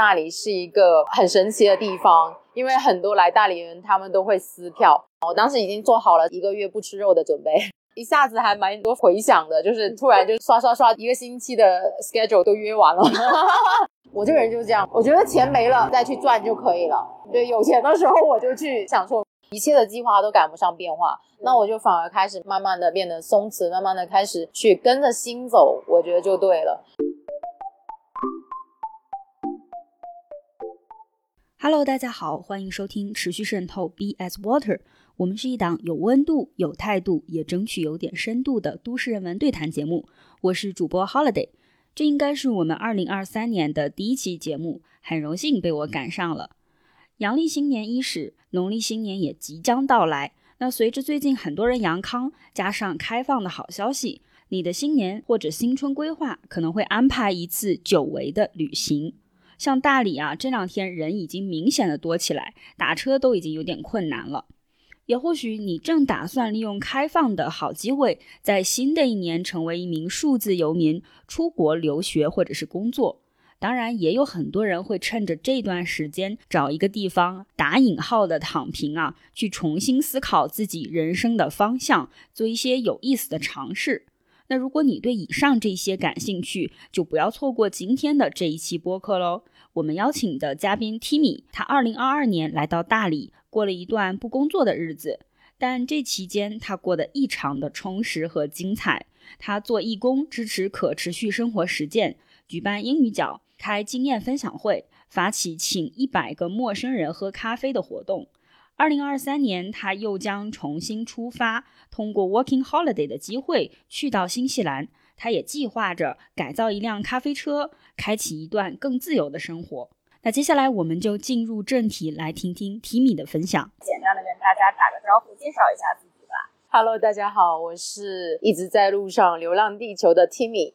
大理是一个很神奇的地方，因为很多来大理人他们都会撕票。我当时已经做好了一个月不吃肉的准备，一下子还蛮多回响的，就是突然就刷刷刷，一个星期的 schedule 都约完了。我这个人就是这样，我觉得钱没了再去赚就可以了。对，有钱的时候我就去享受，一切的计划都赶不上变化，那我就反而开始慢慢的变得松弛，慢慢的开始去跟着心走，我觉得就对了。Hello，大家好，欢迎收听持续渗透 B S Water。我们是一档有温度、有态度，也争取有点深度的都市人文对谈节目。我是主播 Holiday，这应该是我们二零二三年的第一期节目，很荣幸被我赶上了。阳历新年伊始，农历新年也即将到来。那随着最近很多人阳康，加上开放的好消息，你的新年或者新春规划可能会安排一次久违的旅行。像大理啊，这两天人已经明显的多起来，打车都已经有点困难了。也或许你正打算利用开放的好机会，在新的一年成为一名数字游民，出国留学或者是工作。当然，也有很多人会趁着这段时间找一个地方打引号的躺平啊，去重新思考自己人生的方向，做一些有意思的尝试。那如果你对以上这些感兴趣，就不要错过今天的这一期播客喽。我们邀请的嘉宾 Timmy，他二零二二年来到大理，过了一段不工作的日子，但这期间他过得异常的充实和精彩。他做义工，支持可持续生活实践，举办英语角，开经验分享会，发起请一百个陌生人喝咖啡的活动。二零二三年，他又将重新出发，通过 Working Holiday 的机会去到新西兰。他也计划着改造一辆咖啡车，开启一段更自由的生活。那接下来，我们就进入正题，来听听 Timmy 的分享。简单的跟大家打个招呼，介绍一下自己吧。Hello，大家好，我是一直在路上流浪地球的 Timmy。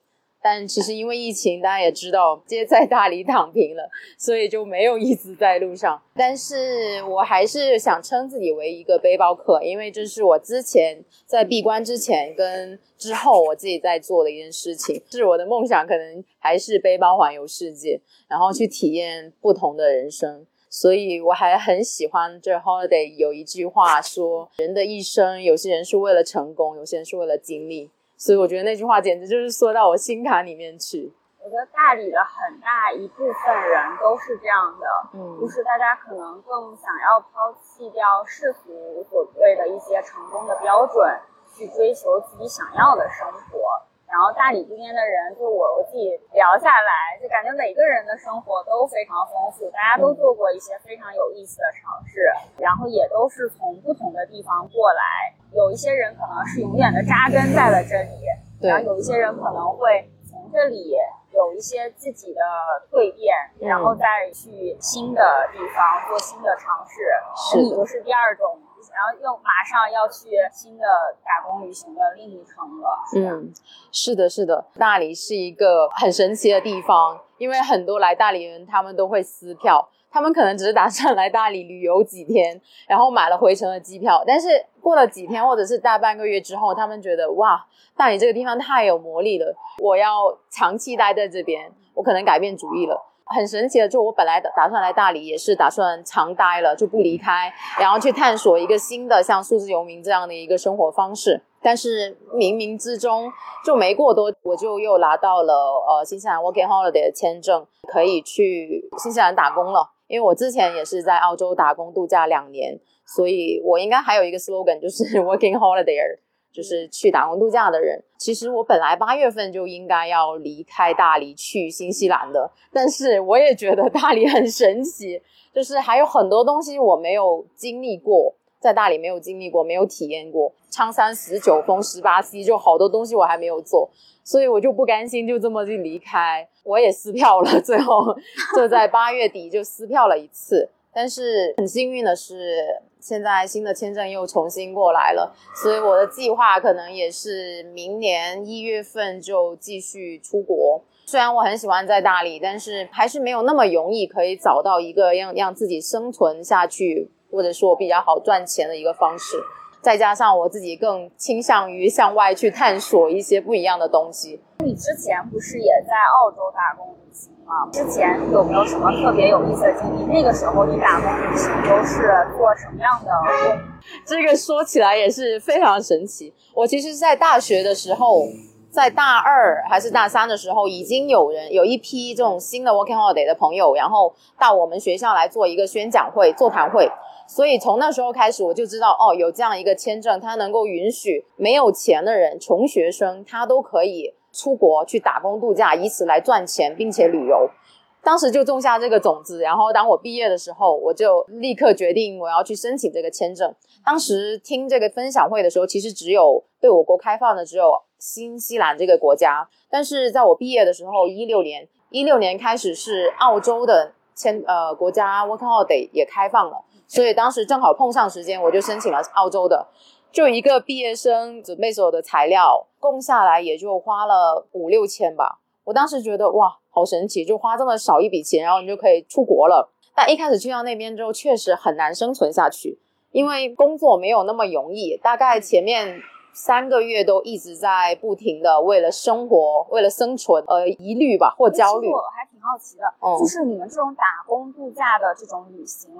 但其实因为疫情，大家也知道，直接在大理躺平了，所以就没有一直在路上。但是我还是想称自己为一个背包客，因为这是我之前在闭关之前跟之后我自己在做的一件事情。是我的梦想，可能还是背包环游世界，然后去体验不同的人生。所以我还很喜欢这 holiday 有一句话说：人的一生，有些人是为了成功，有些人是为了经历。所以我觉得那句话简直就是说到我心坎里面去。我觉得大理的很大一部分人都是这样的，嗯，就是大家可能更想要抛弃掉世俗所谓的一些成功的标准，去追求自己想要的生活。然后大理这边的人，就我我自己聊下来，就感觉每个人的生活都非常丰富，大家都做过一些非常有意思的尝试，然后也都是从不同的地方过来。有一些人可能是永远的扎根在了这里，然后有一些人可能会从这里有一些自己的蜕变，然后再去新的地方做新的尝试。是，你就是第二种。然后又马上要去新的打工旅行的另一程了。嗯，是的，是的，大理是一个很神奇的地方，因为很多来大理人他们都会撕票，他们可能只是打算来大理旅游几天，然后买了回程的机票，但是过了几天或者是大半个月之后，他们觉得哇，大理这个地方太有魔力了，我要长期待在这边，我可能改变主意了。很神奇的，就我本来打算来大理，也是打算长待了，就不离开，然后去探索一个新的像数字游民这样的一个生活方式。但是冥冥之中，就没过多，我就又拿到了呃新西兰 Working Holiday 的签证，可以去新西兰打工了。因为我之前也是在澳洲打工度假两年，所以我应该还有一个 slogan，就是 Working Holiday。就是去打工度假的人，其实我本来八月份就应该要离开大理去新西兰的，但是我也觉得大理很神奇，就是还有很多东西我没有经历过，在大理没有经历过，没有体验过。苍山十九峰十八溪，就好多东西我还没有做，所以我就不甘心就这么就离开。我也撕票了，最后就在八月底就撕票了一次，但是很幸运的是。现在新的签证又重新过来了，所以我的计划可能也是明年一月份就继续出国。虽然我很喜欢在大理，但是还是没有那么容易可以找到一个让让自己生存下去，或者说比较好赚钱的一个方式。再加上我自己更倾向于向外去探索一些不一样的东西。你之前不是也在澳洲打工吗啊？之前有没有什么特别有意思的经历？那个时候你打工旅行都是做什么样的工？这个说起来也是非常神奇。我其实，在大学的时候，在大二还是大三的时候，已经有人有一批这种新的 working holiday 的朋友，然后到我们学校来做一个宣讲会、座谈会。所以从那时候开始，我就知道哦，有这样一个签证，它能够允许没有钱的人、穷学生，他都可以出国去打工度假，以此来赚钱，并且旅游。当时就种下这个种子，然后当我毕业的时候，我就立刻决定我要去申请这个签证。当时听这个分享会的时候，其实只有对我国开放的只有新西兰这个国家，但是在我毕业的时候，一六年，一六年开始是澳洲的签呃国家 Working Holiday 也开放了。所以当时正好碰上时间，我就申请了澳洲的，就一个毕业生准备所有的材料，供下来也就花了五六千吧。我当时觉得哇，好神奇，就花这么少一笔钱，然后你就可以出国了。但一开始去到那边之后，确实很难生存下去，因为工作没有那么容易。大概前面三个月都一直在不停的为了生活、为了生存而疑虑吧，或焦虑。我还挺好奇的，就是你们这种打工度假的这种旅行。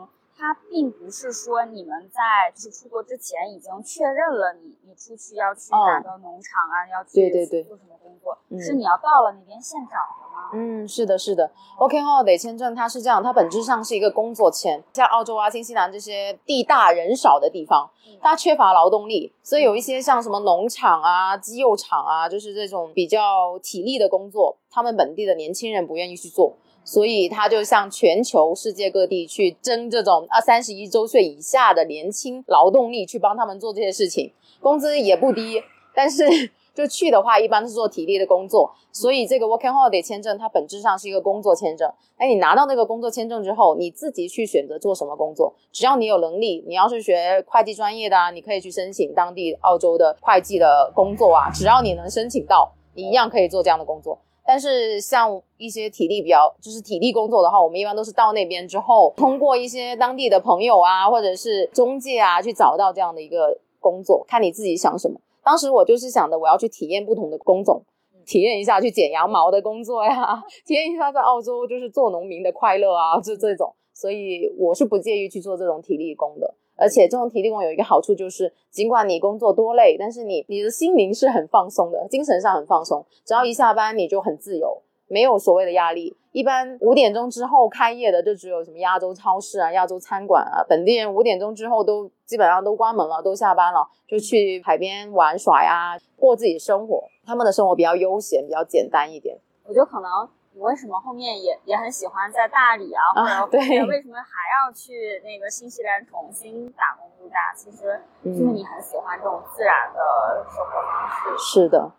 它并不是说你们在就是出国之前已经确认了你你出去要去哪个农场啊，要去做什么工作，是你要到了那边现找的吗？嗯，是的，是的。OK Holiday 签证它是这样，它本质上是一个工作签。像澳洲啊、新西兰这些地大人少的地方，它缺乏劳动力，所以有一些像什么农场啊、鸡肉厂啊，就是这种比较体力的工作，他们本地的年轻人不愿意去做。所以他就向全球世界各地去争这种二三十一周岁以下的年轻劳动力，去帮他们做这些事情，工资也不低。但是就去的话，一般是做体力的工作。所以这个 Working Holiday 签证，它本质上是一个工作签证。哎，你拿到那个工作签证之后，你自己去选择做什么工作，只要你有能力，你要是学会计专业的啊，你可以去申请当地澳洲的会计的工作啊，只要你能申请到，你一样可以做这样的工作。但是像一些体力比较，就是体力工作的话，我们一般都是到那边之后，通过一些当地的朋友啊，或者是中介啊，去找到这样的一个工作，看你自己想什么。当时我就是想的，我要去体验不同的工种，体验一下去剪羊毛的工作呀，体验一下在澳洲就是做农民的快乐啊，就这种。所以我是不介意去做这种体力工的。而且这种体力工有一个好处，就是尽管你工作多累，但是你你的心灵是很放松的，精神上很放松。只要一下班，你就很自由，没有所谓的压力。一般五点钟之后开业的，就只有什么亚洲超市啊、亚洲餐馆啊。本地人五点钟之后都基本上都关门了，都下班了，就去海边玩耍呀，过自己生活。他们的生活比较悠闲，比较简单一点。我觉得可能。你为什么后面也也很喜欢在大理啊？或者对，为什么还要去那个新西兰重新打工度假？其实就是你很喜欢这种自然的生活方式。是的，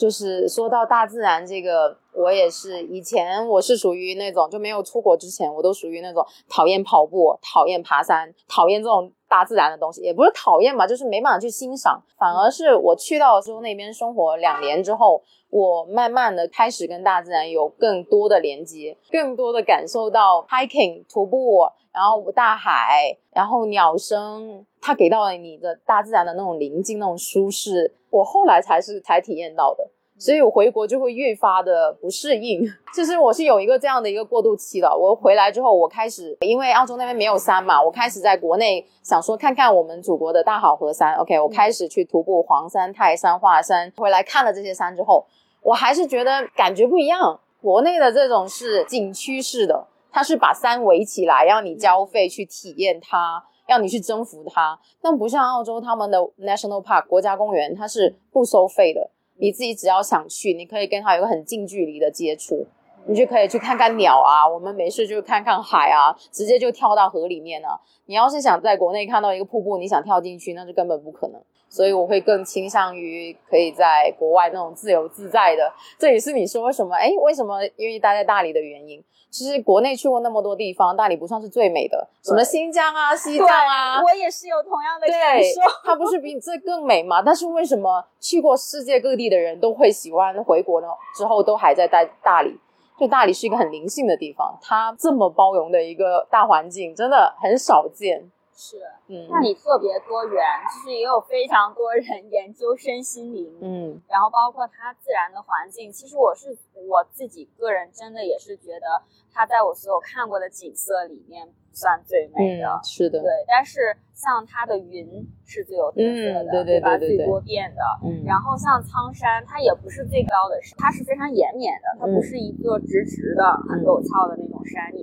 就是说到大自然这个，我也是以前我是属于那种就没有出国之前，我都属于那种讨厌跑步、讨厌爬山、讨厌这种大自然的东西，也不是讨厌吧，就是没办法去欣赏。反而是我去到之后那边生活两年之后。我慢慢的开始跟大自然有更多的连接，更多的感受到 hiking 徒步，然后大海，然后鸟声，它给到了你的大自然的那种宁静、那种舒适，我后来才是才体验到的。所以我回国就会越发的不适应，其实我是有一个这样的一个过渡期的。我回来之后，我开始因为澳洲那边没有山嘛，我开始在国内想说看看我们祖国的大好河山。OK，我开始去徒步黄山、泰山、华山，回来看了这些山之后。我还是觉得感觉不一样。国内的这种是景区式的，它是把山围起来，让你交费去体验它，让你去征服它。但不像澳洲他们的 national park 国家公园，它是不收费的。你自己只要想去，你可以跟他有个很近距离的接触，你就可以去看看鸟啊。我们没事就看看海啊，直接就跳到河里面了。你要是想在国内看到一个瀑布，你想跳进去，那就根本不可能。所以我会更倾向于可以在国外那种自由自在的，这也是你说为什么？哎，为什么愿意待在大理的原因？其实国内去过那么多地方，大理不算是最美的，什么新疆啊、西藏啊，我也是有同样的感受。它不是比这更美吗？但是为什么去过世界各地的人都会喜欢回国呢？之后都还在待大理？就大理是一个很灵性的地方，它这么包容的一个大环境，真的很少见。是，嗯，那里特别多元，就是也有非常多人 研究身心灵，嗯，然后包括它自然的环境，其实我是我自己个人真的也是觉得它在我所有看过的景色里面算最美的，是的，对。但是像它的云是最有特色的，对对吧？最多变的，嗯。然后像苍山，它也不是最高的山，它是非常延绵的，它不是一个直直的很陡峭的那种山你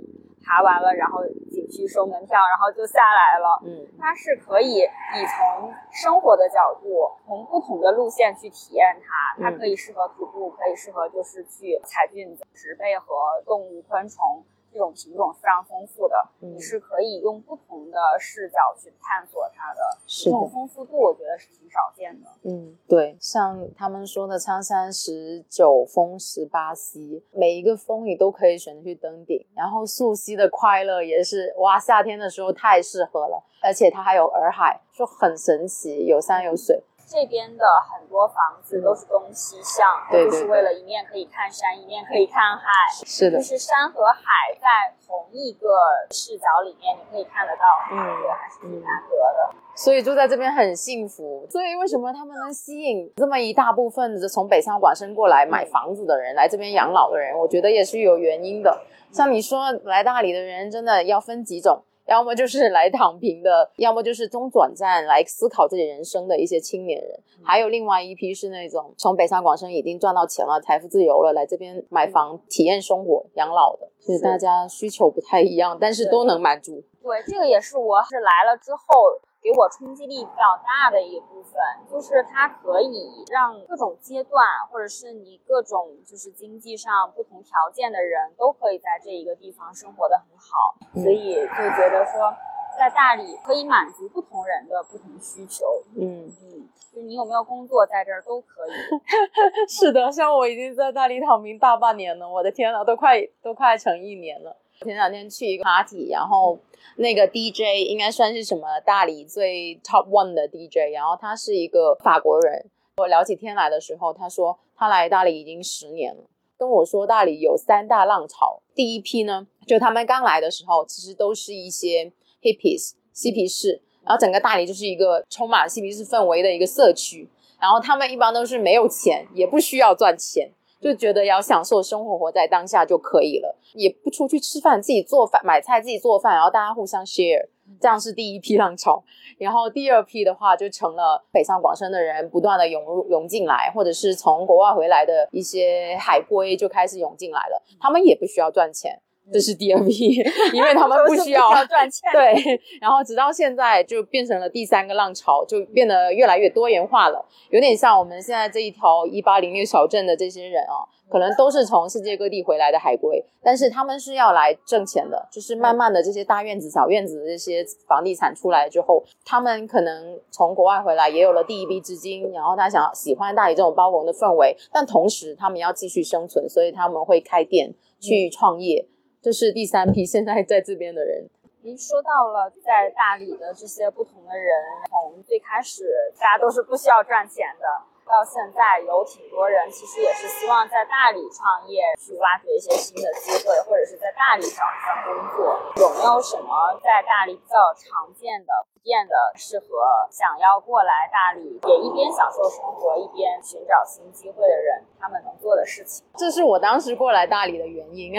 爬完了，然后景区收门票，然后就下来了。嗯，它是可以你从生活的角度，从不同的路线去体验它。它可以适合徒步，可以适合就是去采菌子、植被和动物、昆虫。这种品种非常丰富的，你是可以用不同的视角去探索它的。这种丰富度，我觉得是挺少见的。嗯，对，像他们说的苍山十九峰十八溪，每一个峰你都可以选择去登顶。然后溯溪的快乐也是，哇，夏天的时候太适合了，而且它还有洱海，就很神奇，有山有水。这边的很多房子都是东西向，就是为了一面可以看山，一面可以看海。是的，就是山和海在同一个视角里面，你可以看得到，嗯，还是挺难得的。所以住在这边很幸福。所以为什么他们能吸引这么一大部分的从北上广深过来买房子的人，来这边养老的人？我觉得也是有原因的。像你说来大理的人，真的要分几种。要么就是来躺平的，要么就是中转站来思考自己人生的一些青年人，还有另外一批是那种从北上广深已经赚到钱了，财富自由了，来这边买房体验生活、养老的。就是大家需求不太一样，但是都能满足。对，这个也是我是来了之后。给我冲击力比较大的一部分，就是它可以让各种阶段，或者是你各种就是经济上不同条件的人都可以在这一个地方生活的很好，所以就觉得说，在大理可以满足不同人的不同需求。嗯嗯，就你有没有工作在这儿都可以。是的，像我已经在大理躺平大半年了，我的天呐，都快都快成一年了。前两天去一个 party，然后那个 DJ 应该算是什么大理最 top one 的 DJ，然后他是一个法国人。我聊起天来的时候，他说他来大理已经十年了，跟我说大理有三大浪潮。第一批呢，就他们刚来的时候，其实都是一些 hippies 嬉皮士，然后整个大理就是一个充满嬉皮士氛围的一个社区，然后他们一般都是没有钱，也不需要赚钱。就觉得要享受生活，活在当下就可以了，也不出去吃饭，自己做饭、买菜，自己做饭，然后大家互相 share，这样是第一批浪潮。然后第二批的话，就成了北上广深的人不断的涌入涌进来，或者是从国外回来的一些海归就开始涌进来了，他们也不需要赚钱。这是第二批，因为他们不需要赚钱。对，然后直到现在就变成了第三个浪潮，就变得越来越多元化了。有点像我们现在这一条一八零六小镇的这些人啊，可能都是从世界各地回来的海归，但是他们是要来挣钱的。就是慢慢的这些大院子、小院子的这些房地产出来之后，他们可能从国外回来也有了第一笔资金，然后他想喜欢大理这种包容的氛围，但同时他们要继续生存，所以他们会开店去创业。这是第三批现在在这边的人。您说到了在大理的这些不同的人，从最开始大家都是不需要赚钱的，到现在有挺多人其实也是希望在大理创业，去挖掘一些新的机会，或者是在大理找一份工作。有没有什么在大理比较常见的？变得适合想要过来大理，也一边享受生活，一边寻找新机会的人，他们能做的事情。这是我当时过来大理的原因。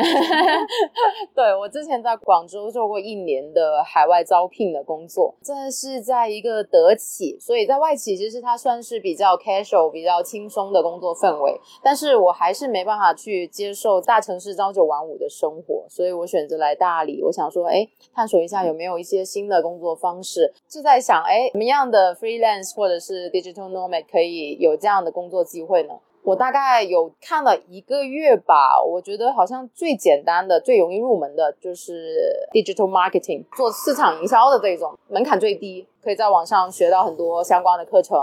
对我之前在广州做过一年的海外招聘的工作，这是在一个德企，所以在外企其实它算是比较 casual、比较轻松的工作氛围。但是我还是没办法去接受大城市朝九晚五的生活，所以我选择来大理。我想说，哎，探索一下有没有一些新的工作方式。就在想，哎，什么样的 freelance 或者是 digital nomad 可以有这样的工作机会呢？我大概有看了一个月吧，我觉得好像最简单的、最容易入门的就是 digital marketing，做市场营销的这种，门槛最低，可以在网上学到很多相关的课程。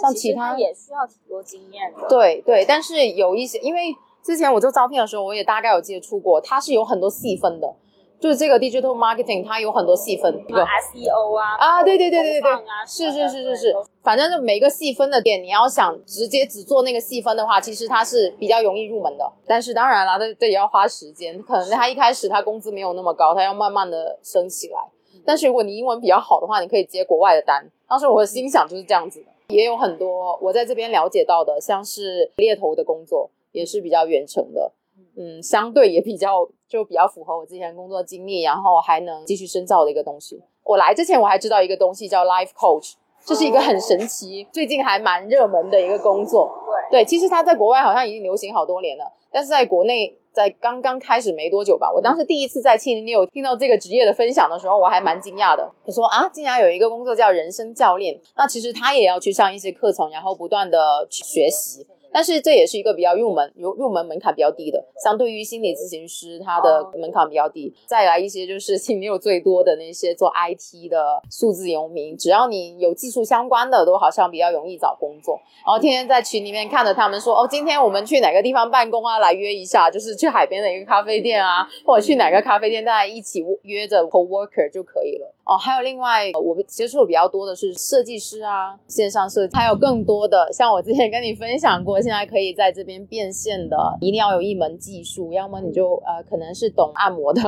像其他也需要挺多经验的。对对，但是有一些，因为之前我做招聘的时候，我也大概有接触过，它是有很多细分的。就是这个 digital marketing，它有很多细分，什么 SEO 啊，啊，对对对对对对，是是是是是，反正就每个细分的点，你要想直接只做那个细分的话，其实它是比较容易入门的。但是当然了，这这也要花时间，可能他一开始他工资没有那么高，他要慢慢的升起来。但是如果你英文比较好的话，你可以接国外的单。当时我的心想就是这样子的。也有很多我在这边了解到的，像是猎头的工作，也是比较远程的，嗯，相对也比较就比较符合我之前工作经历，然后还能继续深造的一个东西。我来之前我还知道一个东西叫 Life Coach。这是一个很神奇，最近还蛮热门的一个工作。对对，其实它在国外好像已经流行好多年了，但是在国内在刚刚开始没多久吧。我当时第一次在七零六听到这个职业的分享的时候，我还蛮惊讶的。他说啊，竟然有一个工作叫人生教练，那其实他也要去上一些课程，然后不断的去学习。但是这也是一个比较入门入入门门槛比较低的，相对于心理咨询师，他的门槛比较低。再来一些就是心里有最多的那些做 IT 的数字游民，只要你有技术相关的，都好像比较容易找工作。然后天天在群里面看着他们说，哦，今天我们去哪个地方办公啊？来约一下，就是去海边的一个咖啡店啊，或者去哪个咖啡店，大家一起约着 co worker 就可以了。哦，还有另外我们接触的比较多的是设计师啊，线上设计，还有更多的像我之前跟你分享过，现在可以在这边变现的，一定要有一门技术，要么你就呃可能是懂按摩的，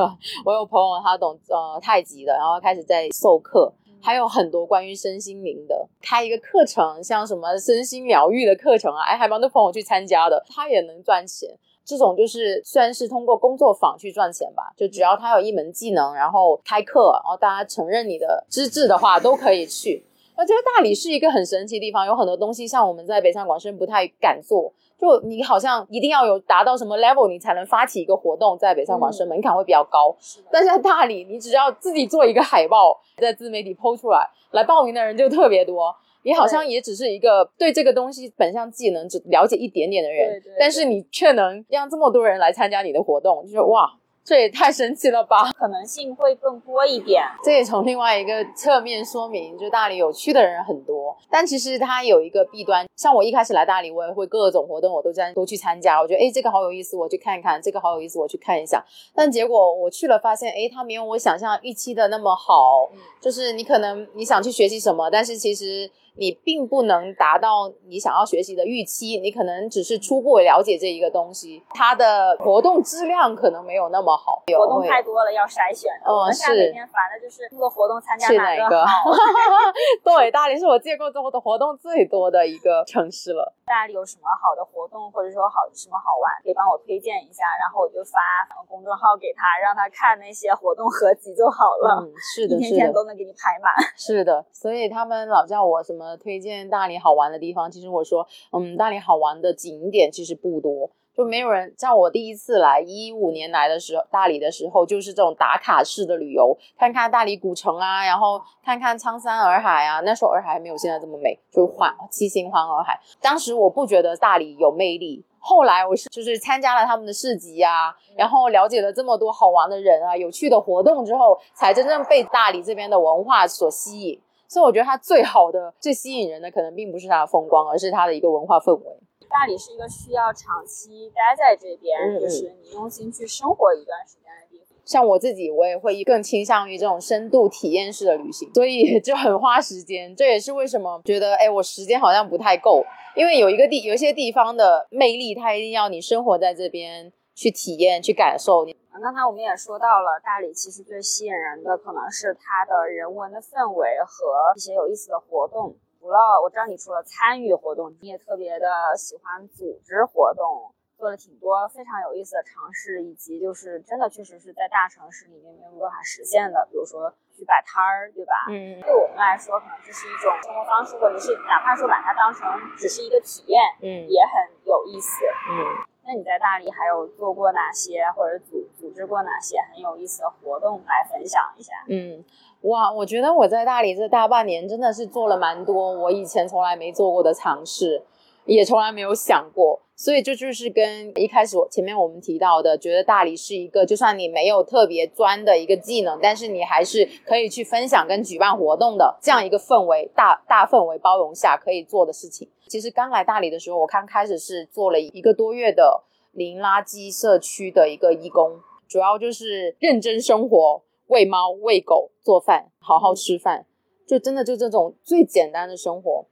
我有朋友他懂呃太极的，然后开始在授课，还有很多关于身心灵的，开一个课程，像什么身心疗愈的课程啊，哎，还蛮多朋友去参加的，他也能赚钱。这种就是算是通过工作坊去赚钱吧，就只要他有一门技能，然后开课，然后大家承认你的资质的话，都可以去。我觉得大理是一个很神奇的地方，有很多东西像我们在北上广深不太敢做，就你好像一定要有达到什么 level，你才能发起一个活动，在北上广深门槛会比较高。但是在大理，你只要自己做一个海报，在自媒体 PO 出来，来报名的人就特别多。你好像也只是一个对这个东西本项技能只了解一点点的人，但是你却能让这么多人来参加你的活动，就是哇，这也太神奇了吧！可能性会更多一点。这也从另外一个侧面说明，就大理有趣的人很多，但其实它有一个弊端。像我一开始来大理，我也会各种活动我都在都去参加，我觉得哎这个好有意思，我去看一看；这个好有意思，我去看一下。但结果我去了，发现哎它没有我想象预期的那么好，就是你可能你想去学习什么，但是其实。你并不能达到你想要学习的预期，你可能只是初步了解这一个东西，它的活动质量可能没有那么好，活动太多了要筛选。嗯，是。每天烦的就是这个活动参加哪个好。对，大理是我见过最多的活动最多的一个城市了。大理有什么好的活动，或者说好什么好玩，可以帮我推荐一下，然后我就发公众号给他，让他看那些活动合集就好了。嗯，是的，一天天都能给你排满。是的，所以他们老叫我什么。呃，推荐大理好玩的地方，其实我说，嗯，大理好玩的景点其实不多，就没有人像我第一次来一五年来的时候，大理的时候就是这种打卡式的旅游，看看大理古城啊，然后看看苍山洱海啊，那时候洱海还没有现在这么美，就环七星环洱海。当时我不觉得大理有魅力，后来我是就是参加了他们的市集啊，然后了解了这么多好玩的人啊，有趣的活动之后，才真正被大理这边的文化所吸引。所以我觉得它最好的、最吸引人的，可能并不是它的风光，而是它的一个文化氛围。大理是一个需要长期待在这边，就是你用心去生活一段时间的地方。像我自己，我也会更倾向于这种深度体验式的旅行，所以就很花时间。这也是为什么觉得，哎，我时间好像不太够，因为有一个地，有一些地方的魅力，它一定要你生活在这边去体验、去感受。你。刚才我们也说到了，大理其实最吸引人的可能是它的人文的氛围和一些有意思的活动。除了我知道你除了参与活动，你也特别的喜欢组织活动，做了挺多非常有意思的尝试，以及就是真的确实是在大城市里面没有办法实现的，比如说去摆摊儿，对吧？嗯。对我们来说，可能这是一种生活方式，或者是哪怕说把它当成只是一个体验，嗯，也很有意思，嗯。那你在大理还有做过哪些，或者组组织过哪些很有意思的活动来分享一下？嗯，哇，我觉得我在大理这大半年真的是做了蛮多我以前从来没做过的尝试，也从来没有想过。所以这就是跟一开始我前面我们提到的，觉得大理是一个就算你没有特别专的一个技能，但是你还是可以去分享跟举办活动的这样一个氛围，大大氛围包容下可以做的事情。其实刚来大理的时候，我刚开始是做了一个多月的零垃圾社区的一个义工，主要就是认真生活，喂猫喂狗做饭，好好吃饭，就真的就这种最简单的生活。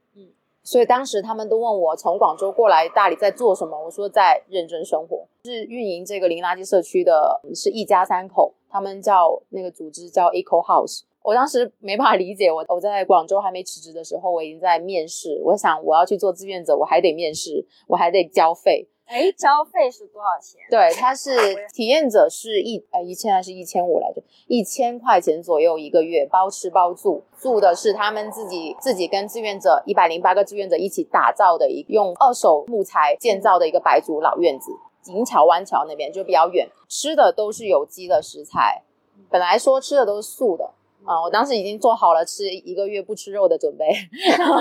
所以当时他们都问我从广州过来大理在做什么，我说在认真生活。是运营这个零垃圾社区的，是一家三口，他们叫那个组织叫 Eco House，我当时没办法理解，我我在广州还没辞职的时候，我已经在面试。我想我要去做志愿者，我还得面试，我还得交费。哎，交费是多少钱？对，他是体验者是一呃一千还是一千五来着？一千块钱左右一个月，包吃包住，住的是他们自己自己跟志愿者一百零八个志愿者一起打造的一用二手木材建造的一个白族老院子，银桥湾桥那边就比较远，吃的都是有机的食材，本来说吃的都是素的。啊，我当时已经做好了吃一个月不吃肉的准备，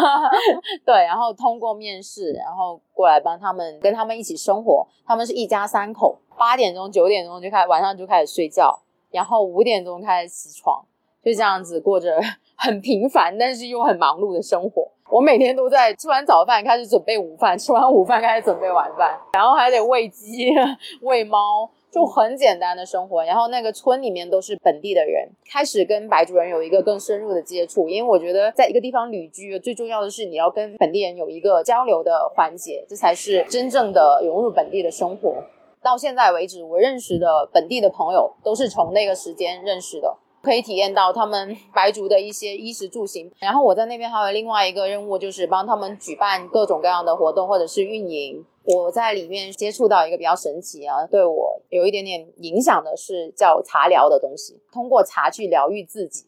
对，然后通过面试，然后过来帮他们跟他们一起生活。他们是一家三口，八点钟九点钟就开晚上就开始睡觉，然后五点钟开始起床，就这样子过着 很平凡但是又很忙碌的生活。我每天都在吃完早饭开始准备午饭，吃完午饭开始准备晚饭，然后还得喂鸡 喂猫。就很简单的生活，然后那个村里面都是本地的人，开始跟白族人有一个更深入的接触，因为我觉得在一个地方旅居，最重要的是你要跟本地人有一个交流的环节，这才是真正的融入本地的生活。到现在为止，我认识的本地的朋友都是从那个时间认识的，可以体验到他们白族的一些衣食住行。然后我在那边还有另外一个任务，就是帮他们举办各种各样的活动或者是运营。我在里面接触到一个比较神奇啊，对我有一点点影响的是叫茶疗的东西，通过茶去疗愈自己。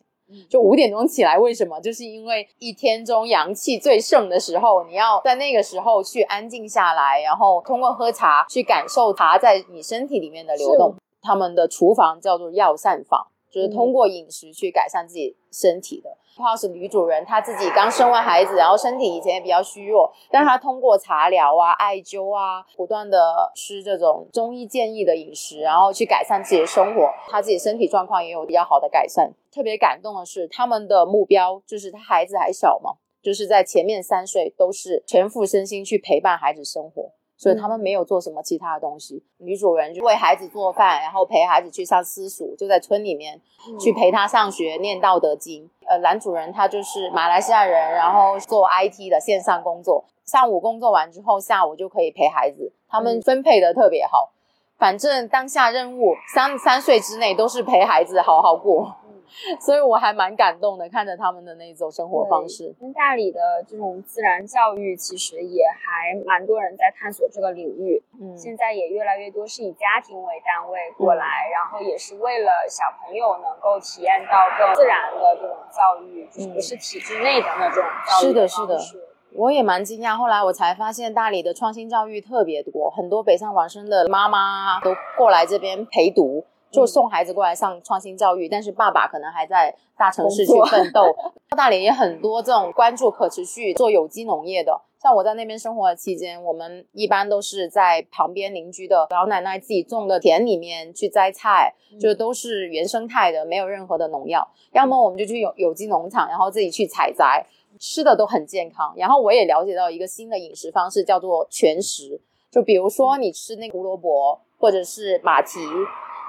就五点钟起来，为什么？就是因为一天中阳气最盛的时候，你要在那个时候去安静下来，然后通过喝茶去感受茶在你身体里面的流动。他们的厨房叫做药膳房，就是通过饮食去改善自己身体的。House 女主人她自己刚生完孩子，然后身体以前也比较虚弱，但她通过茶疗啊、艾灸啊，不断的吃这种中医建议的饮食，然后去改善自己的生活，她自己身体状况也有比较好的改善。特别感动的是，他们的目标就是他孩子还小嘛，就是在前面三岁都是全副身心去陪伴孩子生活。所以他们没有做什么其他的东西，女主人就为孩子做饭，然后陪孩子去上私塾，就在村里面去陪他上学念道德经。呃，男主人他就是马来西亚人，然后做 IT 的线上工作，上午工作完之后，下午就可以陪孩子，他们分配的特别好。反正当下任务三三岁之内都是陪孩子好好过。所以我还蛮感动的，看着他们的那种生活方式。跟大理的这种自然教育，其实也还蛮多人在探索这个领域。嗯，现在也越来越多是以家庭为单位过来，然后也是为了小朋友能够体验到更自然的这种教育，不是体制内的那种教育是的，是的。我也蛮惊讶，后来我才发现大理的创新教育特别多，很多北上广深的妈妈都过来这边陪读。就送孩子过来上创新教育，但是爸爸可能还在大城市去奋斗。大连也很多这种关注可持续做有机农业的，像我在那边生活的期间，我们一般都是在旁边邻居的老奶奶自己种的田里面去摘菜，就都是原生态的，没有任何的农药。要么我们就去有有机农场，然后自己去采摘，吃的都很健康。然后我也了解到一个新的饮食方式，叫做全食。就比如说你吃那个胡萝卜或者是马蹄。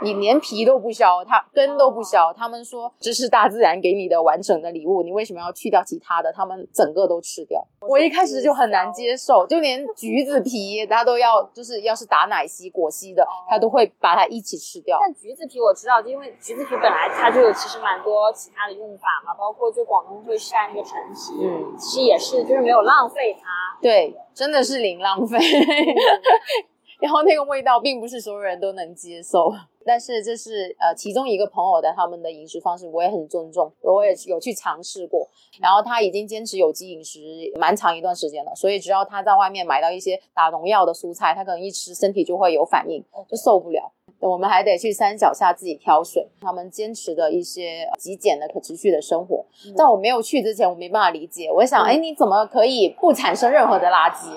你连皮都不削，它根都不削。他们说这是大自然给你的完整的礼物，你为什么要去掉其他的？他们整个都吃掉。我一开始就很难接受，就连橘子皮，他都要，就是要是打奶昔、果昔的，他都会把它一起吃掉。但橘子皮我知道，因为橘子皮本来它就有其实蛮多其他的用法嘛，包括就广东会晒那个陈皮，嗯，其实也是就是没有浪费它。对，真的是零浪费。然后那个味道并不是所有人都能接受。但是这是呃其中一个朋友的他们的饮食方式，我也很尊重，我也有去尝试过。然后他已经坚持有机饮食蛮长一段时间了，所以只要他在外面买到一些打农药的蔬菜，他可能一吃身体就会有反应，就受不了。我们还得去山脚下自己挑水。他们坚持的一些极简的可持续的生活，在我没有去之前，我没办法理解。我想，哎，你怎么可以不产生任何的垃圾？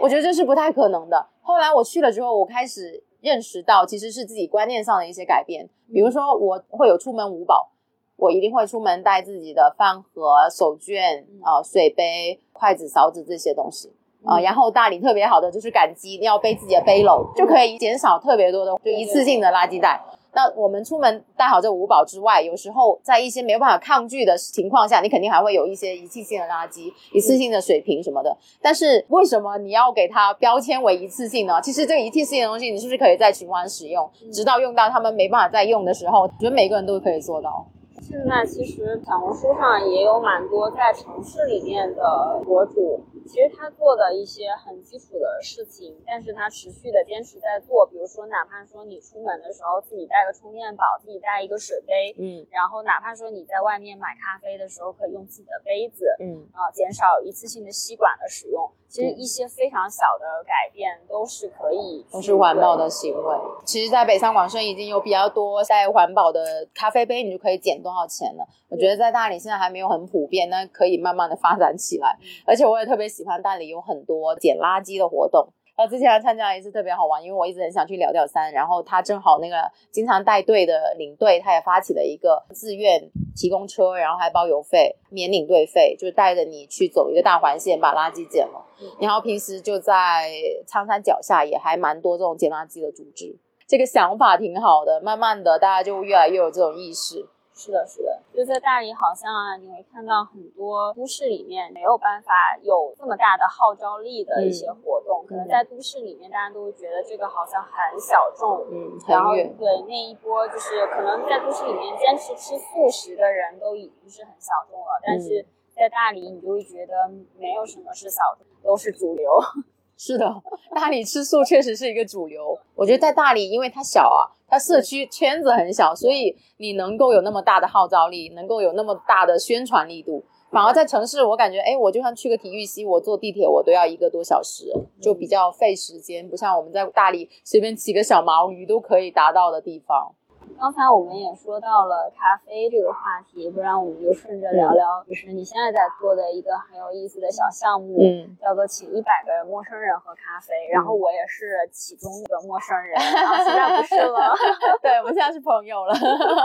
我觉得这是不太可能的。后来我去了之后，我开始。认识到其实是自己观念上的一些改变，比如说我会有出门五宝，我一定会出门带自己的饭盒、手绢啊、水杯、筷子、勺子这些东西啊。然后大理特别好的就是感激，你要背自己的背篓，就可以减少特别多的就一次性的垃圾袋。那我们出门带好这五宝之外，有时候在一些没有办法抗拒的情况下，你肯定还会有一些一次性的垃圾、一次性的水瓶什么的。但是为什么你要给它标签为一次性呢？其实这个一次性的东西，你是不是可以再循环使用，直到用到他们没办法再用的时候？我觉得每个人都可以做到。现在其实小红书上也有蛮多在城市里面的博主，其实他做的一些很基础的事情，但是他持续的坚持在做。比如说，哪怕说你出门的时候自己带个充电宝，自己带一个水杯，嗯，然后哪怕说你在外面买咖啡的时候可以用自己的杯子，嗯，啊，减少一次性的吸管的使用。其实一些非常小的改变都是可以，都是环保的行为。其实，在北上广深已经有比较多在环保的咖啡杯，你就可以减多少钱了。我觉得在大理现在还没有很普遍，但可以慢慢的发展起来。而且我也特别喜欢大理有很多捡垃圾的活动。呃，之前还参加一次特别好玩，因为我一直很想去聊聊山，然后他正好那个经常带队的领队，他也发起了一个自愿提供车，然后还包邮费、免领队费，就是带着你去走一个大环线，把垃圾捡了。然后平时就在苍山脚下也还蛮多这种捡垃圾的组织，这个想法挺好的，慢慢的大家就越来越有这种意识。是的，是的，就在大理，好像啊，你会看到很多都市里面没有办法有这么大的号召力的一些活动，可能在都市里面，大家都会觉得这个好像很小众，嗯，然后远。对那一波，就是可能在都市里面坚持吃素食的人都已经是很小众了，但是在大理，你就会觉得没有什么是小众，都是主流。是的，大理吃素确实是一个主流。我觉得在大理，因为它小啊，它社区圈子很小，所以你能够有那么大的号召力，能够有那么大的宣传力度。反而在城市，我感觉，哎，我就算去个体育西，我坐地铁我都要一个多小时，就比较费时间，不像我们在大理随便骑个小毛驴都可以达到的地方。刚才我们也说到了咖啡这个话题，不然我们就顺着聊聊，就是你现在在做的一个很有意思的小项目，嗯，叫做请一百个陌生人喝咖啡，然后我也是其中一个陌生人，然后现在不是了，对，我们现在是朋友了。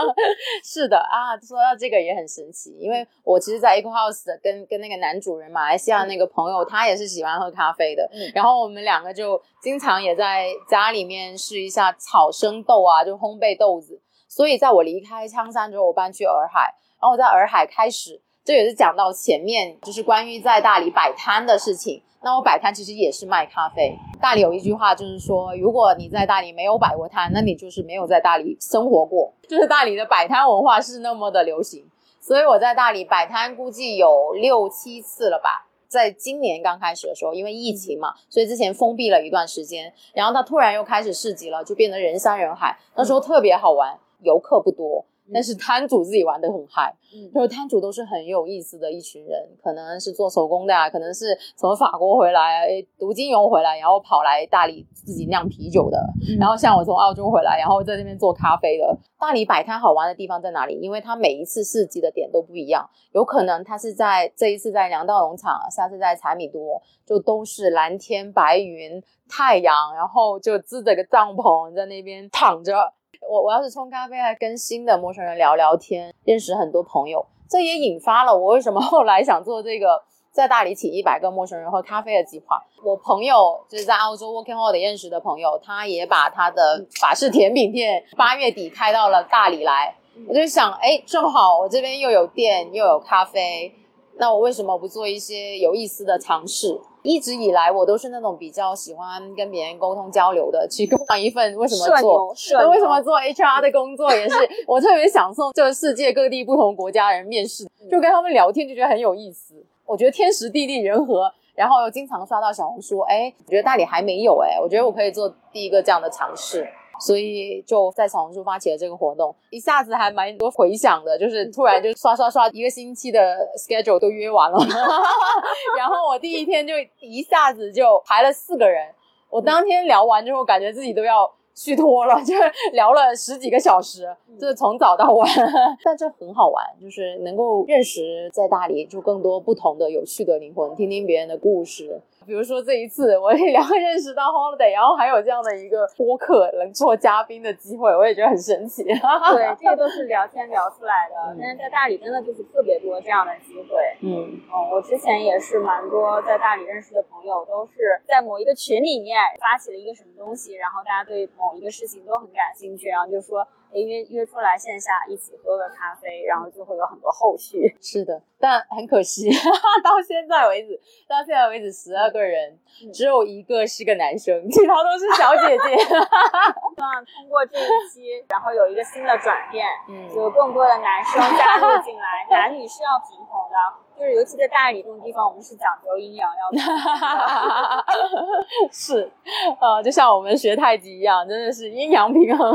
是的啊，说到这个也很神奇，因为我其实，在 Eco House 的跟跟那个男主人马来西亚那个朋友，他也是喜欢喝咖啡的，嗯。然后我们两个就经常也在家里面试一下草生豆啊，就烘焙豆子。所以在我离开苍山之后，我搬去洱海，然后我在洱海开始，这也是讲到前面就是关于在大理摆摊的事情。那我摆摊其实也是卖咖啡。大理有一句话就是说，如果你在大理没有摆过摊，那你就是没有在大理生活过。就是大理的摆摊文化是那么的流行，所以我在大理摆摊估计有六七次了吧。在今年刚开始的时候，因为疫情嘛，所以之前封闭了一段时间，然后它突然又开始市集了，就变得人山人海。那时候特别好玩，游客不多。但是摊主自己玩的很嗨，嗯就是摊主都是很有意思的一群人，可能是做手工的啊，可能是从法国回来，诶，读金融回来，然后跑来大理自己酿啤酒的，然后像我从澳洲回来，然后在那边做咖啡的。大理摆摊好玩的地方在哪里？因为它每一次市集的点都不一样，有可能它是在这一次在粮道农场，下次在柴米多，就都是蓝天白云、太阳，然后就支着个帐篷在那边躺着。我我要是冲咖啡，还跟新的陌生人聊聊天，认识很多朋友，这也引发了我为什么后来想做这个在大理请一百个陌生人喝咖啡的计划。我朋友就是在澳洲 Working Holiday 认识的朋友，他也把他的法式甜品店八月底开到了大理来。我就想，哎，正好我这边又有店又有咖啡，那我为什么不做一些有意思的尝试？一直以来，我都是那种比较喜欢跟别人沟通交流的，去跟我一份为什么做，社为什么做 HR 的工作，也是 我特别享受，就是世界各地不同国家人面试，就跟他们聊天，就觉得很有意思。我觉得天时地利人和，然后又经常刷到小红书，哎，我觉得大理还没有，哎，我觉得我可以做第一个这样的尝试。所以就在小红书发起了这个活动，一下子还蛮多回响的，就是突然就刷刷刷，一个星期的 schedule 都约完了，然后我第一天就一下子就排了四个人，我当天聊完之后，感觉自己都要虚脱了，就聊了十几个小时，就是从早到晚，但这很好玩，就是能够认识在大理就更多不同的有趣的灵魂，听听别人的故事。比如说这一次，我也聊认识到 Holiday，然后还有这样的一个播客能做嘉宾的机会，我也觉得很神奇。对，这些都是聊天聊出来的。但是在大理真的就是特别多这样的机会。嗯，哦，我之前也是蛮多在大理认识的朋友，都是在某一个群里面发起了一个什么东西，然后大家对某一个事情都很感兴趣，然后就说，约约出来线下一起喝个咖啡，然后就会有很多后续。是的，但很可惜，到现在为止，到现在为止十二个人，只有一个是个男生，其他都是小姐姐。希望通过这一期，然后有一个新的转变，嗯，有更多的男生加入进来，男女是要平衡的。就是尤其在大理这种地方，我们是讲究阴阳要 是，呃，就像我们学太极一样，真的是阴阳平衡。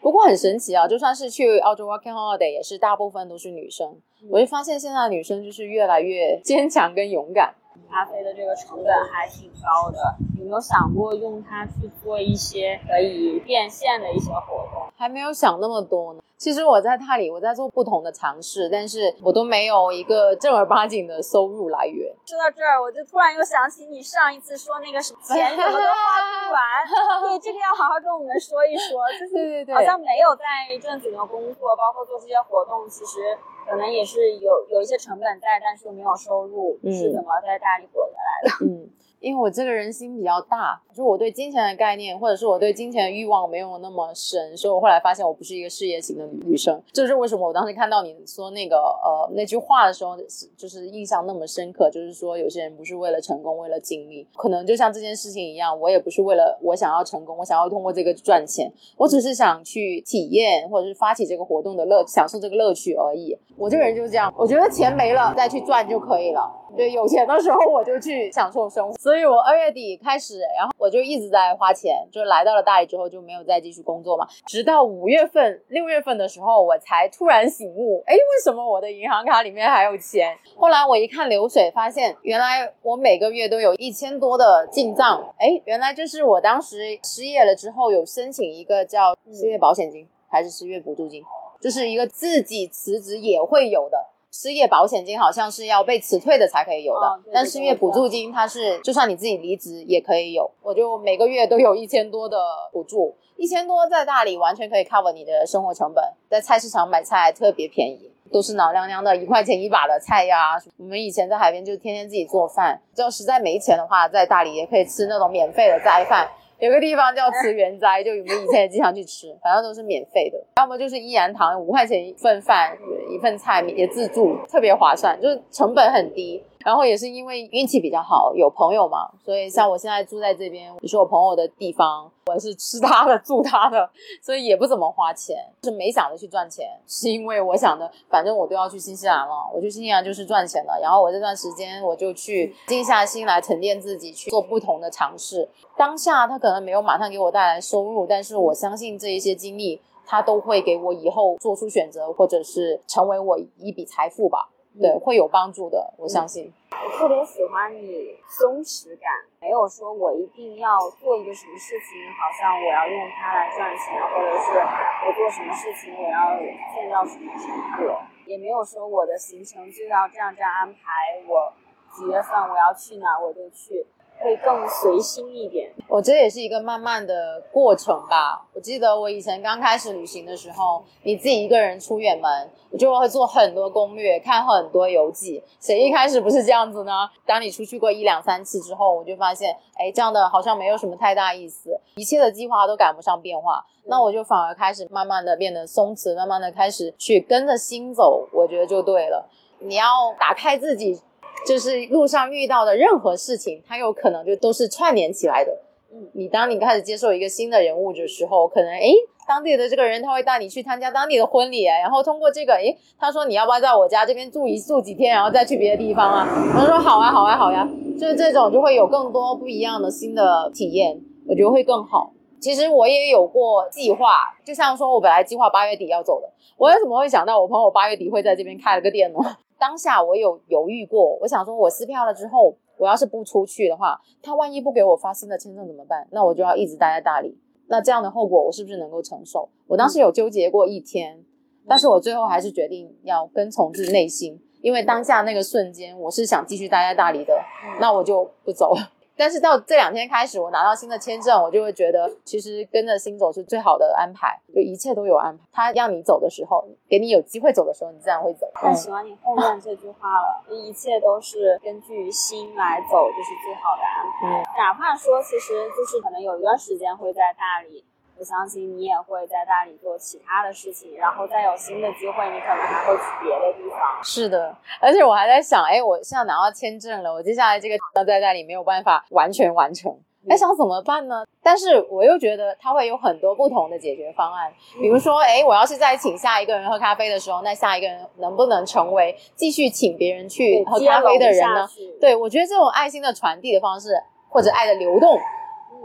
不过很神奇啊，就算是去澳洲 working holiday，也是大部分都是女生。我就发现现在女生就是越来越坚强跟勇敢。咖啡的这个成本还挺高的，有没有想过用它去做一些可以变现的一些活动？还没有想那么多呢。其实我在大理，我在做不同的尝试，但是我都没有一个正儿八经的收入来源。说到这儿，我就突然又想起你上一次说那个什么钱怎么都花不完，对，这个要好好跟我们说一说。就是 好像没有在正经的工作，包括做这些活动，其实可能也是有有一些成本在，但是又没有收入，是怎么在大理活下来的？嗯。因为我这个人心比较大，就我对金钱的概念，或者是我对金钱的欲望没有那么深，所以我后来发现我不是一个事业型的女生。这是为什么？我当时看到你说那个呃那句话的时候，就是印象那么深刻。就是说，有些人不是为了成功，为了经历，可能就像这件事情一样，我也不是为了我想要成功，我想要通过这个赚钱，我只是想去体验，或者是发起这个活动的乐，享受这个乐趣而已。我这个人就是这样，我觉得钱没了再去赚就可以了。对，有钱的时候我就去享受生活。所以我二月底开始，然后我就一直在花钱，就来到了大理之后就没有再继续工作嘛。直到五月份、六月份的时候，我才突然醒悟，哎，为什么我的银行卡里面还有钱？后来我一看流水，发现原来我每个月都有一千多的进账。哎，原来这是我当时失业了之后有申请一个叫失业保险金还是失业补助金，就是一个自己辞职也会有的。失业保险金好像是要被辞退的才可以有的，但失业补助金它是就算你自己离职也可以有。我就每个月都有一千多的补助，一千多在大理完全可以 cover 你的生活成本，在菜市场买菜特别便宜，都是老亮亮的一块钱一把的菜呀。我们以前在海边就天天自己做饭，要实在没钱的话，在大理也可以吃那种免费的斋饭。有个地方叫慈源斋，就我们以前也经常去吃，反正都是免费的。要么就是一然堂，五块钱一份饭，一份菜也自助，特别划算，就是成本很低。然后也是因为运气比较好，有朋友嘛，所以像我现在住在这边，也是我朋友的地方，我是吃他的住他的，所以也不怎么花钱，是没想着去赚钱，是因为我想的，反正我都要去新西兰了，我去新西兰就是赚钱了。然后我这段时间我就去静下心来沉淀自己，去做不同的尝试。当下他可能没有马上给我带来收入，但是我相信这一些经历，他都会给我以后做出选择，或者是成为我一笔财富吧。对，会有帮助的，我相信。特别喜欢你松弛感，没有说我一定要做一个什么事情，好像我要用它来赚钱，或者是我做什么事情我要见到什么结果，也没有说我的行程就要这样这样安排，我几月份我要去哪我就去。会更随心一点，我这也是一个慢慢的过程吧。我记得我以前刚开始旅行的时候，你自己一个人出远门，我就会做很多攻略，看很多游记。谁一开始不是这样子呢？当你出去过一两三次之后，我就发现，哎，这样的好像没有什么太大意思，一切的计划都赶不上变化。那我就反而开始慢慢的变得松弛，慢慢的开始去跟着心走，我觉得就对了。你要打开自己。就是路上遇到的任何事情，它有可能就都是串联起来的。嗯，你当你开始接受一个新的人物的时候，可能诶，当地的这个人他会带你去参加当地的婚礼，然后通过这个，诶，他说你要不要在我家这边住一住几天，然后再去别的地方啊？我说好啊，好啊，好呀，就是这种就会有更多不一样的新的体验，我觉得会更好。其实我也有过计划，就像说我本来计划八月底要走的，我为什么会想到我朋友八月底会在这边开了个店呢？当下我有犹豫过，我想说，我撕票了之后，我要是不出去的话，他万一不给我发新的签证怎么办？那我就要一直待在大理，那这样的后果我是不是能够承受？我当时有纠结过一天，但是我最后还是决定要跟从自己内心，因为当下那个瞬间我是想继续待在大理的，那我就不走了。但是到这两天开始，我拿到新的签证，我就会觉得，其实跟着心走是最好的安排，就一切都有安排。他让你走的时候，给你有机会走的时候，你自然会走。太喜欢你后面这句话了，一切都是根据心来走，就是最好的安排。哪怕说，其实就是可能有一段时间会在大理。我相信你也会在大理做其他的事情，然后再有新的机会，你可能还会去别的地方。是的，而且我还在想，哎，我现在拿到签证了，我接下来这个在那里没有办法完全完成。那，想怎么办呢？但是我又觉得它会有很多不同的解决方案。比如说，哎，我要是在请下一个人喝咖啡的时候，那下一个人能不能成为继续请别人去喝咖啡的人呢？对，我觉得这种爱心的传递的方式，或者爱的流动。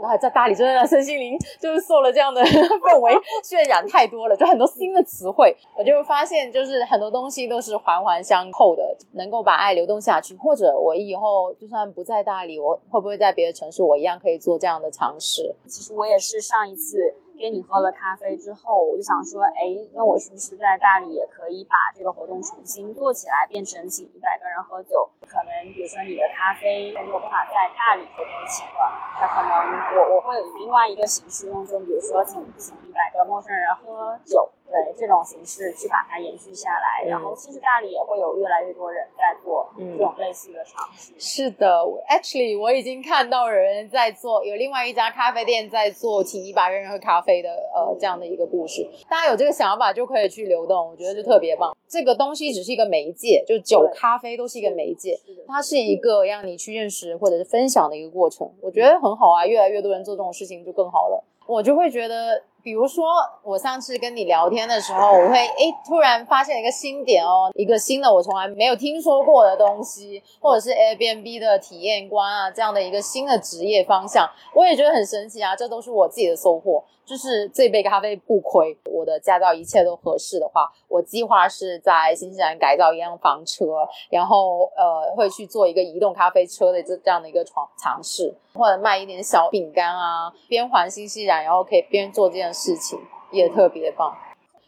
啊，在大理真的身心灵就是受了这样的 氛围渲染太多了，就很多新的词汇，我就发现就是很多东西都是环环相扣的，能够把爱流动下去。或者我以后就算不在大理，我会不会在别的城市，我一样可以做这样的尝试？其实我也是上一次。跟你喝了咖啡之后，我就想说，哎，那我是不是在大理也可以把这个活动重新做起来，变成请一百个人喝酒？可能比如说你的咖啡没有办法在大理这边请了，那可能我我会以另外一个形式用，就比如说请请一百个陌生人喝酒。对这种形式去把它延续下来，然后其实大理也会有越来越多人在做这种类似的尝试。是的，actually 我已经看到有人在做，有另外一家咖啡店在做请一百个人喝咖啡的呃这样的一个故事。大家有这个想法就可以去流动，我觉得就特别棒。这个东西只是一个媒介，就酒、咖啡都是一个媒介，它是一个让你去认识或者是分享的一个过程。我觉得很好啊，越来越多人做这种事情就更好了。我就会觉得。比如说，我上次跟你聊天的时候，我会诶突然发现一个新点哦，一个新的我从来没有听说过的东西，或者是 Airbnb 的体验官啊这样的一个新的职业方向，我也觉得很神奇啊，这都是我自己的收获。就是这杯咖啡不亏，我的驾照一切都合适的话，我计划是在新西兰改造一辆房车，然后呃会去做一个移动咖啡车的这这样的一个尝尝试，或者卖一点小饼干啊，边环新西兰，然后可以边做这件事情，也特别棒。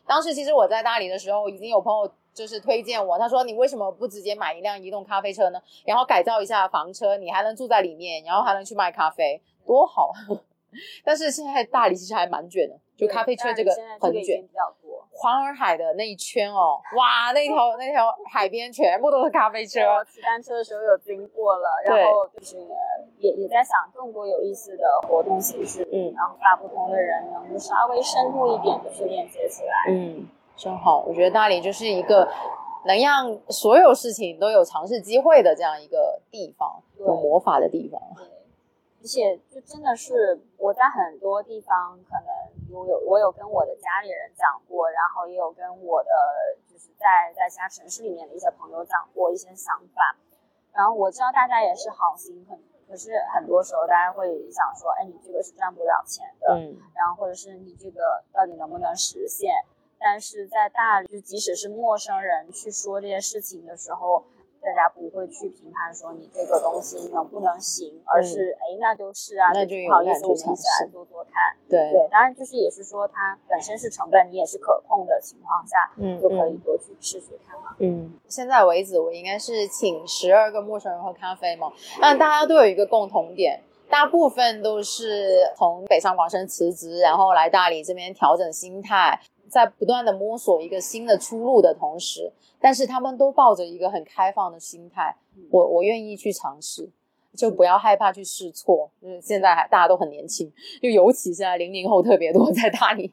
当时其实我在大理的时候，已经有朋友就是推荐我，他说你为什么不直接买一辆移动咖啡车呢？然后改造一下房车，你还能住在里面，然后还能去卖咖啡，多好。但是现在大理其实还蛮卷的，就咖啡车这个很卷，比较多。黄洱海的那一圈哦，哇，那条那条海边全部都是咖啡车。骑单车的时候有经过了，然后就是也也在想更多有意思的活动形式，嗯，然后把不同的人能够稍微深入一点的去链接起来，嗯，真好。我觉得大理就是一个能让所有事情都有尝试机会的这样一个地方，有魔法的地方。而且就真的是我在很多地方，可能我有我有跟我的家里人讲过，然后也有跟我的就是在在其他城市里面的一些朋友讲过一些想法。然后我知道大家也是好心，可可是很多时候大家会想说，哎，你这个是赚不了钱的，嗯，然后或者是你这个到底能不能实现？但是在大就即使是陌生人去说这些事情的时候。大家不会去评判说你这个东西能不能行，而是哎，那就是啊，那就不好意思，我们一起来做做看。对对，当然就是也是说它本身是成本，你也是可控的情况下，嗯，就可以多去试试看嘛。嗯，现在为止我应该是请十二个陌生人喝咖啡嘛，但大家都有一个共同点，大部分都是从北上广深辞职，然后来大理这边调整心态。在不断的摸索一个新的出路的同时，但是他们都抱着一个很开放的心态，我我愿意去尝试，就不要害怕去试错。就是现在还大家都很年轻，就尤其现在零零后特别多在大理，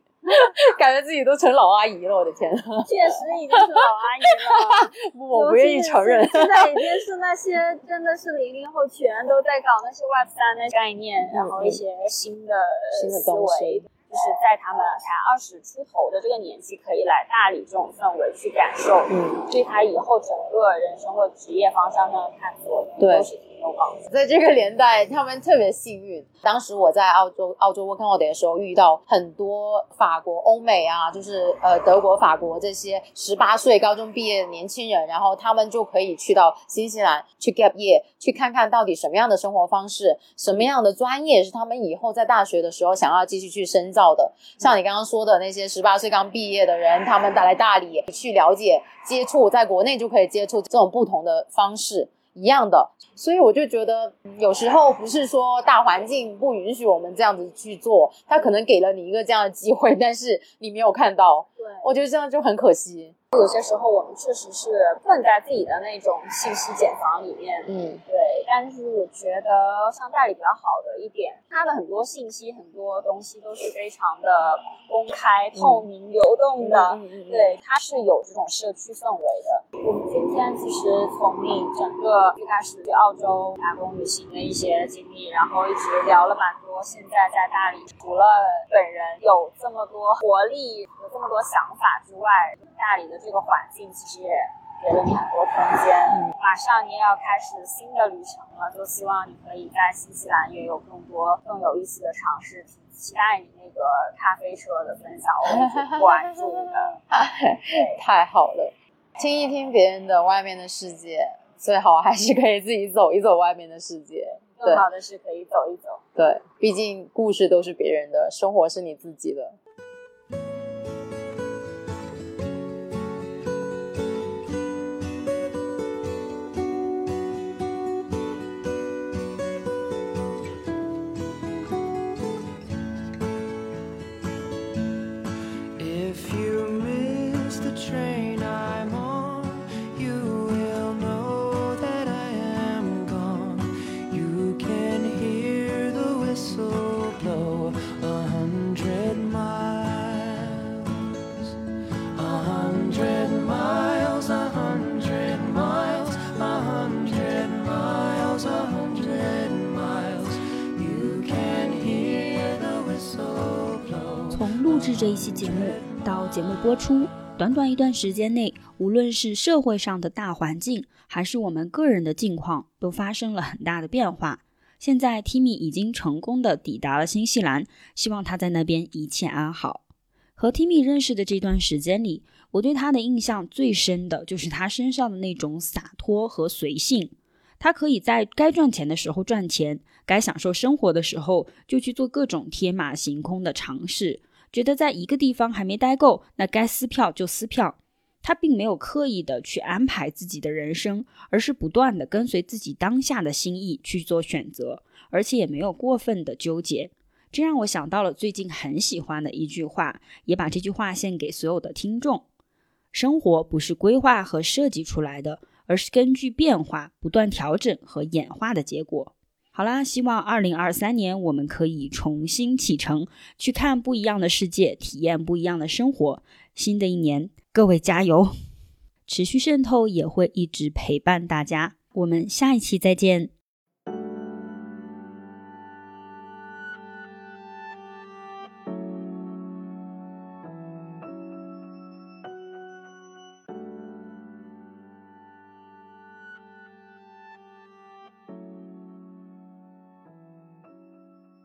感觉自己都成老阿姨了。我的天，确实已经是老阿姨了，我不愿意承认。现在已经是那些真的是零零后，全都在搞那些 Web 三的概念，然后一些新的新的思维。就是在他们才二十出头的这个年纪，可以来大理这种氛围去感受，嗯，对他以后整个人生或职业方向上的探索，对，都是挺 在这个年代，他们特别幸运。当时我在澳洲，澳洲 Work h o l d a y 的时候，遇到很多法国、欧美啊，就是呃德国、法国这些十八岁高中毕业的年轻人，然后他们就可以去到新西兰去 gap year，去看看到底什么样的生活方式，什么样的专业是他们以后在大学的时候想要继续去深造。的，像你刚刚说的那些十八岁刚毕业的人，他们带来大理去了解、接触，在国内就可以接触这种不同的方式一样的，所以我就觉得有时候不是说大环境不允许我们这样子去做，他可能给了你一个这样的机会，但是你没有看到，对，我觉得这样就很可惜。有些时候我们确实是困在自己的那种信息茧房里面，嗯，对，但是我觉得像大理比较好的一点，它的很多信息、很多东西都是非常的公开、透明、流动的。对，它是有这种社区氛围的。我们今天其实从你整个最开始去澳洲打工旅行的一些经历，然后一直聊了蛮多。现在在大理，除了本人有这么多活力、有这么多想法之外，大理的这个环境其实也。给了你很多空间，马上你也要开始新的旅程了，就希望你可以在新西兰也有更多更有意思的尝试，挺期待你那个咖啡车的分享，我们挺关注的。太好了，听一听别人的外面的世界，最好还是可以自己走一走外面的世界。更好的是可以走一走。对，毕竟故事都是别人的，生活是你自己的。这一期节目到节目播出，短短一段时间内，无论是社会上的大环境，还是我们个人的境况，都发生了很大的变化。现在 Timmy 已经成功的抵达了新西兰，希望他在那边一切安好。和 Timmy 认识的这段时间里，我对他的印象最深的就是他身上的那种洒脱和随性。他可以在该赚钱的时候赚钱，该享受生活的时候就去做各种天马行空的尝试。觉得在一个地方还没待够，那该撕票就撕票。他并没有刻意的去安排自己的人生，而是不断的跟随自己当下的心意去做选择，而且也没有过分的纠结。这让我想到了最近很喜欢的一句话，也把这句话献给所有的听众：生活不是规划和设计出来的，而是根据变化不断调整和演化的结果。好啦，希望二零二三年我们可以重新启程，去看不一样的世界，体验不一样的生活。新的一年，各位加油！持续渗透也会一直陪伴大家。我们下一期再见。